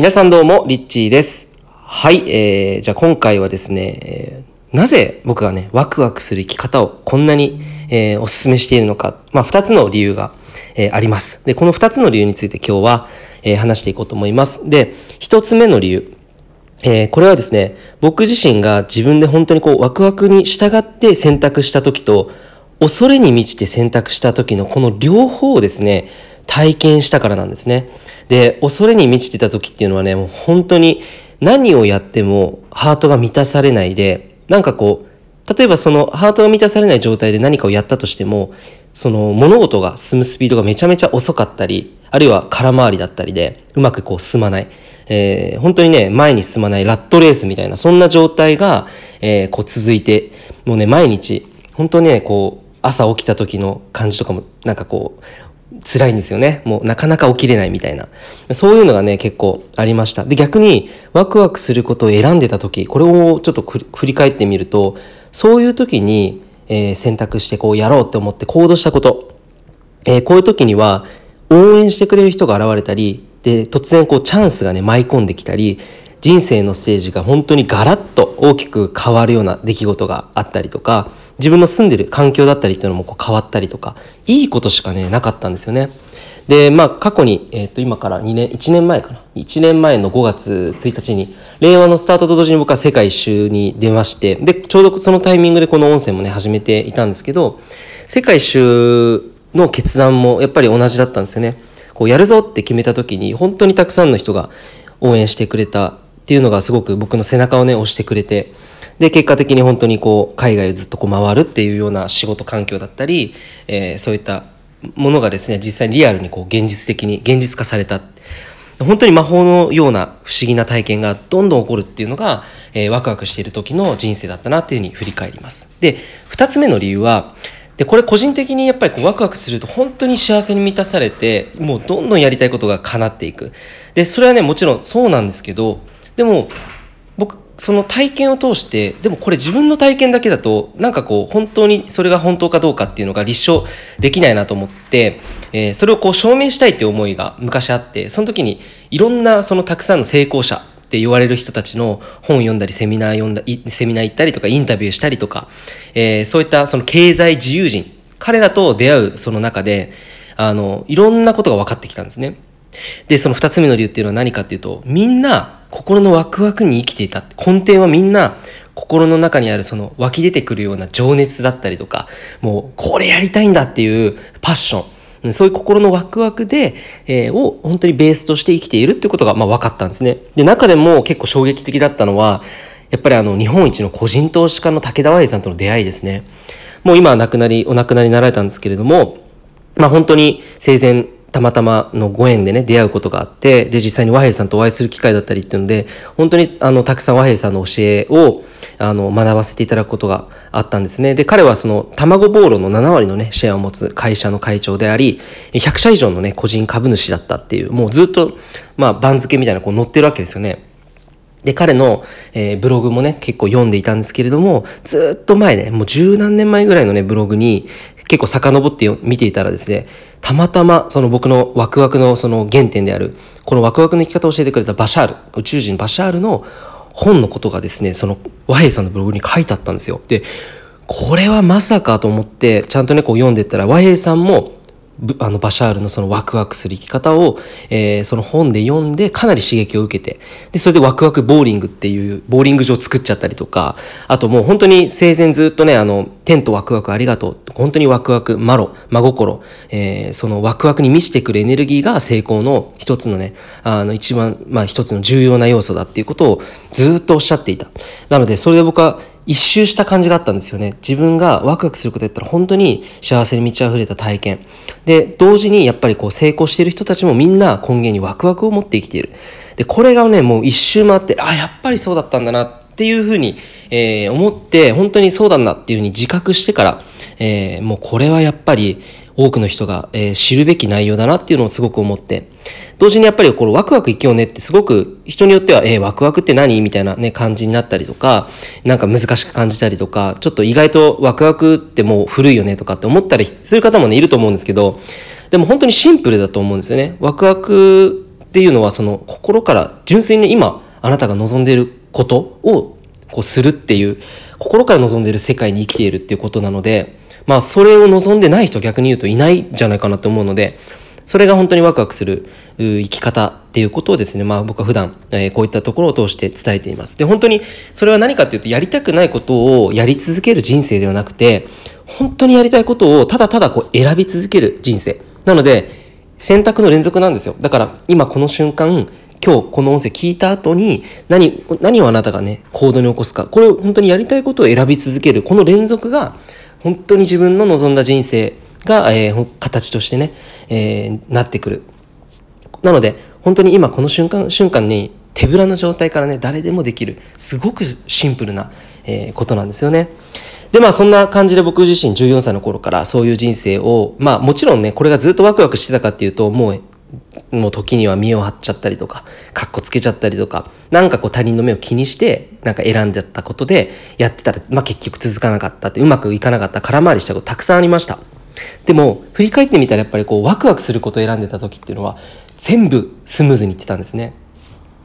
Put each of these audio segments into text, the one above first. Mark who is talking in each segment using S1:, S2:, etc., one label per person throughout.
S1: 皆さんどうも、リッチーです。はい、えー、じゃあ今回はですね、えーなぜ僕がね、ワクワクする生き方をこんなに、えーお勧めしているのか、まあ、二つの理由が、えーあります。で、この二つの理由について今日は、えー話していこうと思います。で、一つ目の理由。えーこれはですね、僕自身が自分で本当にこうワクワクに従って選択した時と、恐れに満ちて選択した時のこの両方をですね、体験したからなんですね。で、恐れに満ちてた時っていうのはね、もう本当に何をやってもハートが満たされないで、なんかこう、例えばそのハートが満たされない状態で何かをやったとしても、その物事が進むスピードがめちゃめちゃ遅かったり、あるいは空回りだったりで、うまくこう進まない。えー本当にね、前に進まないラットレースみたいな、そんな状態が、えーこう続いて、もうね、毎日、本当ね、こう、朝起きた時の感じとかも、なんかこう、辛いんですよね。もうなかなか起きれないみたいな。そういうのがね、結構ありました。で、逆にワクワクすることを選んでた時、これをちょっと振り返ってみると、そういう時に、えー選択してこうやろうって思って行動したこと、えーこういう時には応援してくれる人が現れたり、で、突然こうチャンスがね、舞い込んできたり、人生のステージが本当にガラッと大きく変わるような出来事があったりとか、自分の住んでる環境だったりっていうのもこう変わったりとか、いいことしかね、なかったんですよね。で、まあ過去に、えっ、と今から2年、1年前かな。1年前の5月1日に、令和のスタートと同時に僕は世界一周に出まして、で、ちょうどそのタイミングでこの音声もね、始めていたんですけど、世界一周の決断もやっぱり同じだったんですよね。こうやるぞって決めた時に本当にたくさんの人が応援してくれたっていうのがすごく僕の背中をね押してくれてで結果的に本当にこう海外をずっとこう回るっていうような仕事環境だったり、えーそういったものがですね実際にリアルにこう現実的に現実化された本当に魔法のような不思議な体験がどんどん起こるっていうのが、えーワクワクしている時の人生だったなっていうふうに振り返ります。で、二つ目の理由は、で、これ個人的にやっぱりこうワクワクすると本当に幸せに満たされて、もうどんどんやりたいことが叶っていく。で、それはね、もちろんそうなんですけど、でも、その体験を通して、でもこれ自分の体験だけだと、なんかこう、本当にそれが本当かどうかっていうのが立証できないなと思って、えーそれをこう証明したいっていう思いが昔あって、その時にいろんなそのたくさんの成功者って言われる人たちの本を読んだり、セミナー読んだ、セミナー行ったりとか、インタビューしたりとか、えーそういったその経済自由人、彼らと出会うその中で、あの、いろんなことが分かってきたんですね。で、その二つ目の理由っていうのは何かっていうと、みんな心のワクワクに生きていた。根底はみんな心の中にあるその湧き出てくるような情熱だったりとか、もうこれやりたいんだっていうパッション。そういう心のワクワクで、えーを本当にベースとして生きているってことがまあ分かったんですね。で、中でも結構衝撃的だったのは、やっぱりあの日本一の個人投資家の武田和平さんとの出会いですね。もう今は亡くなり、お亡くなりになられたんですけれども、まあ本当に生前たまたまのご縁でね、出会うことがあって、で、実際に和平さんとお会いする機会だったりっていうので、本当にあの、たくさん和平さんの教えを、あの、学ばせていただくことがあったんですね。で、彼はその、卵ボーロの7割のね、シェアを持つ会社の会長であり、100社以上のね、個人株主だったっていう、もうずっと、まあ、番付みたいなこう載ってるわけですよね。で、彼の、えーブログもね、結構読んでいたんですけれども、ずっと前ね、もう十何年前ぐらいのね、ブログに、結構遡って見ていたらですね、たまたま、その僕のワクワクのその原点である、このワクワクの生き方を教えてくれたバシャール、宇宙人バシャールの本のことがですね、その和平さんのブログに書いてあったんですよ。で、これはまさかと思って、ちゃんとね、こう読んでったら、和平さんも、あのバシャールのそのワクワクする生き方を、えーその本で読んでかなり刺激を受けてでそれでワクワクボーリングっていうボーリング場を作っちゃったりとかあともう本当に生前ずっとねあの天とワクワクありがとう本当にワクワクマロ真心、えーそのワクワクに満ちてくるエネルギーが成功の一つのねあの一番まあ一つの重要な要素だっていうことをずっとおっしゃっていた。なのでそれで僕は一周した感じがあったんですよね。自分がワクワクすることやったら本当に幸せに満ち溢れた体験。で、同時にやっぱりこう成功している人たちもみんな根源にワクワクを持って生きている。で、これがね、もう一周回って、あ、やっぱりそうだったんだなっていうふうに、えー思って、本当にそうだなっていうふうに自覚してから、えーもうこれはやっぱり多くの人が、えー知るべき内容だなっていうのをすごく思って、同時にやっぱりこのワクワク生きようねってすごく人によっては、えーワクワクって何みたいなね、感じになったりとか、なんか難しく感じたりとか、ちょっと意外とワクワクってもう古いよねとかって思ったりする方もね、いると思うんですけど、でも本当にシンプルだと思うんですよね。ワクワクっていうのはその心から純粋に今あなたが望んでいることをこうするっていう心から望んでいる世界に生きているっていうことなのでまあそれを望んでない人逆に言うといないんじゃないかなと思うのでそれが本当にワクワクする生き方っていうことをですね、まあ僕は普段、え、こういったところを通して伝えています。で、本当にそれは何かっていうと、やりたくないことをやり続ける人生ではなくて、本当にやりたいことをただただこう選び続ける人生。なので、選択の連続なんですよ。だから今この瞬間、今日この音声聞いた後に何、何をあなたがね、行動に起こすか。これを本当にやりたいことを選び続ける。この連続が本当に自分の望んだ人生が、えー、形としてね、えー、なってくる。なので、本当に今この瞬間、瞬間に手ぶらの状態からね、誰でもできる、すごくシンプルな、えー、ことなんですよね。で、まあそんな感じで僕自身14歳の頃からそういう人生を、まあもちろんね、これがずっとワクワクしてたかっていうと、もうもう時には見を張っちゃったりとか、かっこつけちゃったりとか、なんかこう他人の目を気にして、なんか選んでたことでやってたら、まあ結局続かなかったって、うまくいかなかった、空回りしたことたくさんありました。でも、振り返ってみたらやっぱりこうワクワクすることを選んでた時っていうのは、全部スムーズにいってたんですね。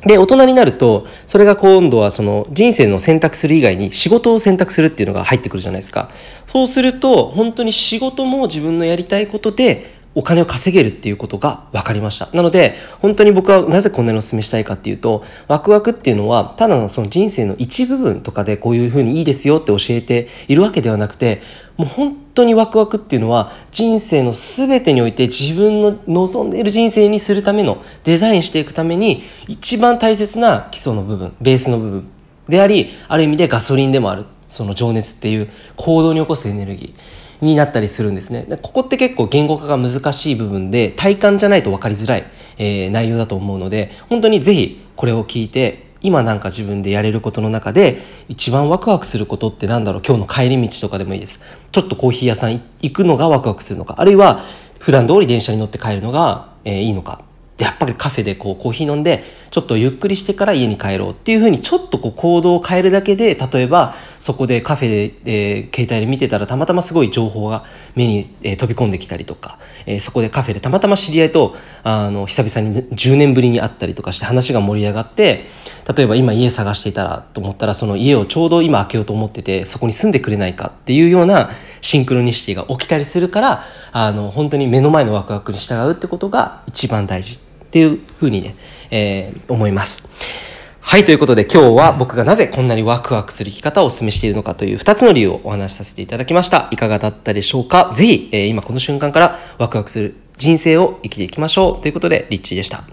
S1: で、大人になると、それが今度はその人生の選択する以外に仕事を選択するっていうのが入ってくるじゃないですか。そうすると、本当に仕事も自分のやりたいことでお金を稼げるっていうことが分かりました。なので、本当に僕はなぜこんなにお勧めしたいかっていうと、ワクワクっていうのは、ただのその人生の一部分とかでこういうふうにいいですよって教えているわけではなくて、もう本当にワクワクっていうのは人生の全てにおいて自分の望んでいる人生にするためのデザインしていくために一番大切な基礎の部分、ベースの部分であり、ある意味でガソリンでもある。その情熱っていう行動に起こすエネルギー。になったりするんですね。ここって結構言語化が難しい部分で体感じゃないと分かりづらい、えー、内容だと思うので本当に是非これを聞いて今なんか自分でやれることの中で一番ワクワクすることってなんだろう？今日の帰り道とかでもいいです。ちょっとコーヒー屋さん行くのがワクワクするのか？あるいは普段通り電車に乗って帰るのが、えー、いいのか？やっぱりカフェでこうコーヒー飲んでちょっとゆっくりしてから家に帰ろうっていうふうにちょっとこう行動を変えるだけで例えばそこでカフェで、えー、携帯で見てたらたまたますごい情報が目に、えー、飛び込んできたりとか、えー、そこでカフェでたまたま知り合いとあの久々に10年ぶりに会ったりとかして話が盛り上がって例えば今家探していたらと思ったらその家をちょうど今開けようと思っててそこに住んでくれないかっていうようなシンクロニシティが起きたりするからあの本当に目の前のワクワクに従うってことが一番大事。っていうふうにね、えー、思います。はい、ということで今日は僕がなぜこんなにワクワクする生き方をお勧めしているのかという2つの理由をお話しさせていただきました。いかがだったでしょうか？ぜひ、えー、今この瞬間からワクワクする人生を生きていきましょう。ということで、リッチーでした。